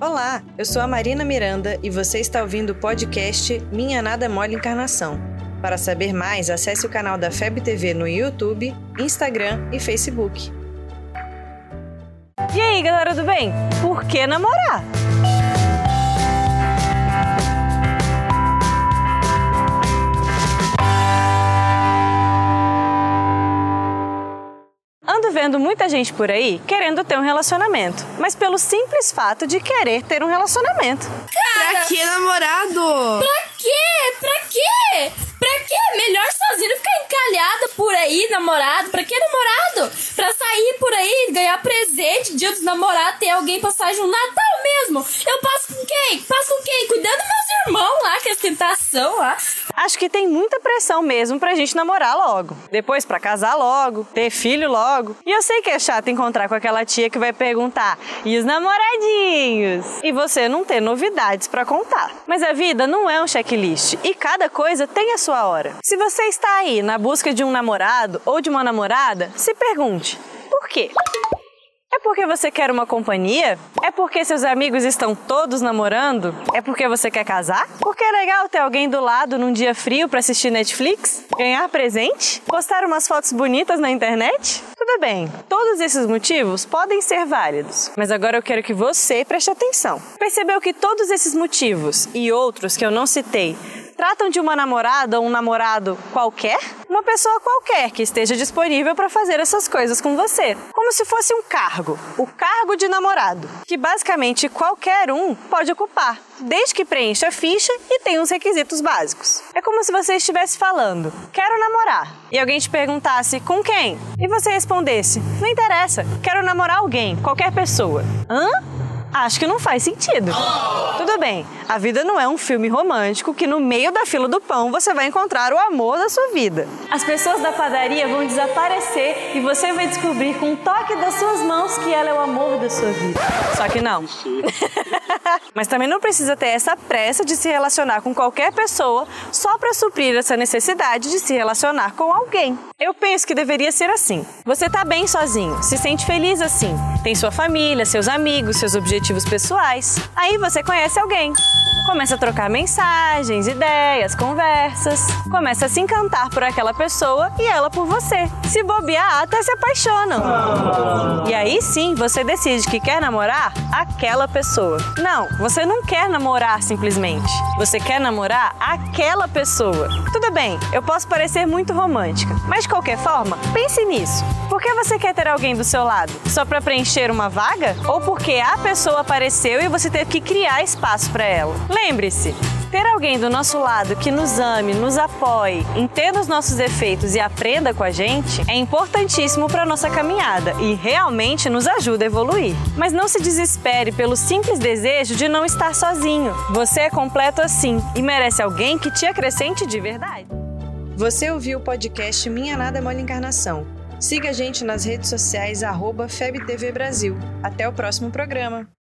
Olá, eu sou a Marina Miranda e você está ouvindo o podcast Minha Nada Mole Encarnação. Para saber mais, acesse o canal da FEB TV no YouTube, Instagram e Facebook. E aí, galera do bem? Por que namorar? Vendo muita gente por aí querendo ter um relacionamento, mas pelo simples fato de querer ter um relacionamento. Pra que namorado? Pra quê? Pra quê? Pra quê? Melhor sozinho ficar encalhada por aí, namorado. Pra que namorado? Pra sair por aí, ganhar presente, dia dos namorados, ter alguém pra sair um Natal mesmo. Eu passo com quem? Passo com quem? Cuidando meus irmãos lá, que é tentação lá. Acho que tem muita pressão mesmo pra gente namorar logo. Depois pra casar logo, ter filho logo. E eu sei que é chato encontrar com aquela tia que vai perguntar: "E os namoradinhos?" E você não ter novidades pra contar. Mas a vida não é um checklist e cada coisa tem a sua hora. Se você está aí na busca de um namorado ou de uma namorada, se pergunte: por quê? Porque você quer uma companhia? É porque seus amigos estão todos namorando? É porque você quer casar? Porque é legal ter alguém do lado num dia frio para assistir Netflix? Ganhar presente? Postar umas fotos bonitas na internet? Tudo bem, todos esses motivos podem ser válidos, mas agora eu quero que você preste atenção. Percebeu que todos esses motivos e outros que eu não citei tratam de uma namorada ou um namorado qualquer? Uma pessoa qualquer que esteja disponível para fazer essas coisas com você. Como se fosse um cargo, o cargo de namorado, que basicamente qualquer um pode ocupar, desde que preencha a ficha e tenha os requisitos básicos. É como se você estivesse falando: "Quero namorar". E alguém te perguntasse: "Com quem?" E você respondesse: "Não interessa, quero namorar alguém, qualquer pessoa". Hã? Acho que não faz sentido. Tudo bem, a vida não é um filme romântico que no meio da fila do pão você vai encontrar o amor da sua vida. As pessoas da padaria vão desaparecer e você vai descobrir com um toque das suas mãos que ela é o amor da sua vida. Só que não. Mas também não precisa ter essa pressa de se relacionar com qualquer pessoa só para suprir essa necessidade de se relacionar com alguém. Eu penso que deveria ser assim. Você tá bem sozinho, se sente feliz assim, tem sua família, seus amigos, seus objetivos pessoais. Aí você conhece alguém. Começa a trocar mensagens, ideias, conversas. Começa a se encantar por aquela pessoa e ela por você. Se bobear, até se apaixonam. E aí sim você decide que quer namorar aquela pessoa. Não, você não quer namorar simplesmente. Você quer namorar aquela pessoa. Tudo bem, eu posso parecer muito romântica, mas de qualquer forma, pense nisso. Por que você quer ter alguém do seu lado? Só para preencher uma vaga? Ou porque a pessoa apareceu e você teve que criar espaço para ela? Lembre-se, ter alguém do nosso lado que nos ame, nos apoie, entenda os nossos defeitos e aprenda com a gente é importantíssimo para nossa caminhada e realmente nos ajuda a evoluir. Mas não se desespere pelo simples desejo de não estar sozinho. Você é completo assim e merece alguém que te acrescente de verdade. Você ouviu o podcast Minha Nada Mole Encarnação. Siga a gente nas redes sociais, arroba FebTV Brasil. Até o próximo programa.